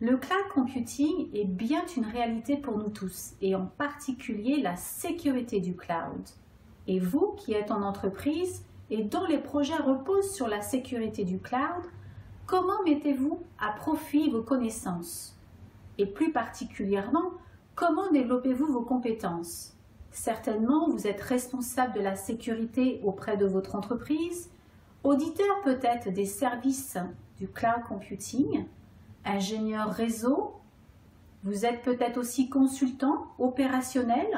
Le cloud computing est bien une réalité pour nous tous, et en particulier la sécurité du cloud. Et vous qui êtes en entreprise et dont les projets reposent sur la sécurité du cloud, comment mettez-vous à profit vos connaissances? Et plus particulièrement, comment développez-vous vos compétences? Certainement, vous êtes responsable de la sécurité auprès de votre entreprise, auditeur peut-être des services du cloud computing, ingénieur réseau, vous êtes peut-être aussi consultant opérationnel.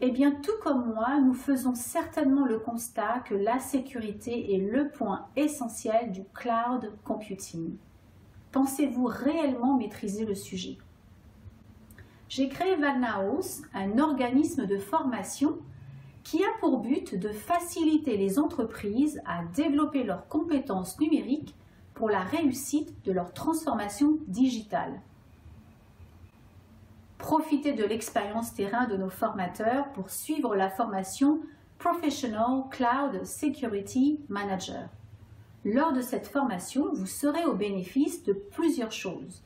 Eh bien, tout comme moi, nous faisons certainement le constat que la sécurité est le point essentiel du cloud computing. Pensez-vous réellement maîtriser le sujet? J'ai créé Valnaos, un organisme de formation qui a pour but de faciliter les entreprises à développer leurs compétences numériques la réussite de leur transformation digitale. Profitez de l'expérience terrain de nos formateurs pour suivre la formation Professional Cloud Security Manager. Lors de cette formation, vous serez au bénéfice de plusieurs choses.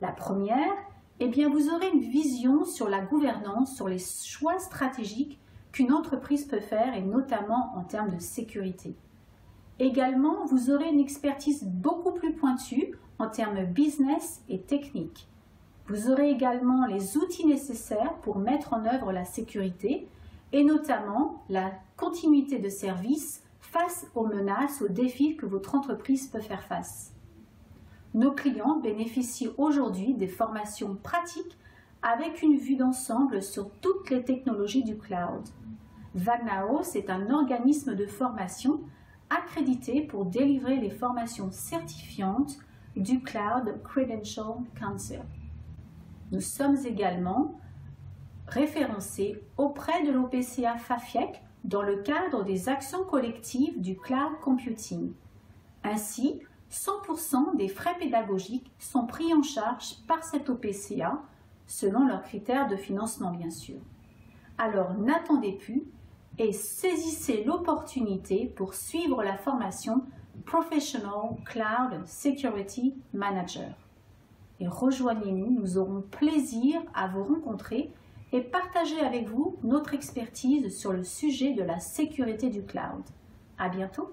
La première, eh bien, vous aurez une vision sur la gouvernance, sur les choix stratégiques qu'une entreprise peut faire et notamment en termes de sécurité. Également, vous aurez une expertise beaucoup plus pointue en termes business et technique. Vous aurez également les outils nécessaires pour mettre en œuvre la sécurité et notamment la continuité de service face aux menaces, aux défis que votre entreprise peut faire face. Nos clients bénéficient aujourd'hui des formations pratiques avec une vue d'ensemble sur toutes les technologies du cloud. Vagnaos est un organisme de formation accrédité pour délivrer les formations certifiantes du Cloud Credential Council. Nous sommes également référencés auprès de l'OPCA FAFIEC dans le cadre des actions collectives du cloud computing. Ainsi, 100% des frais pédagogiques sont pris en charge par cette OPCA, selon leurs critères de financement bien sûr. Alors n'attendez plus et saisissez l'opportunité pour suivre la formation Professional Cloud Security Manager. Et rejoignez-nous, nous aurons plaisir à vous rencontrer et partager avec vous notre expertise sur le sujet de la sécurité du cloud. À bientôt!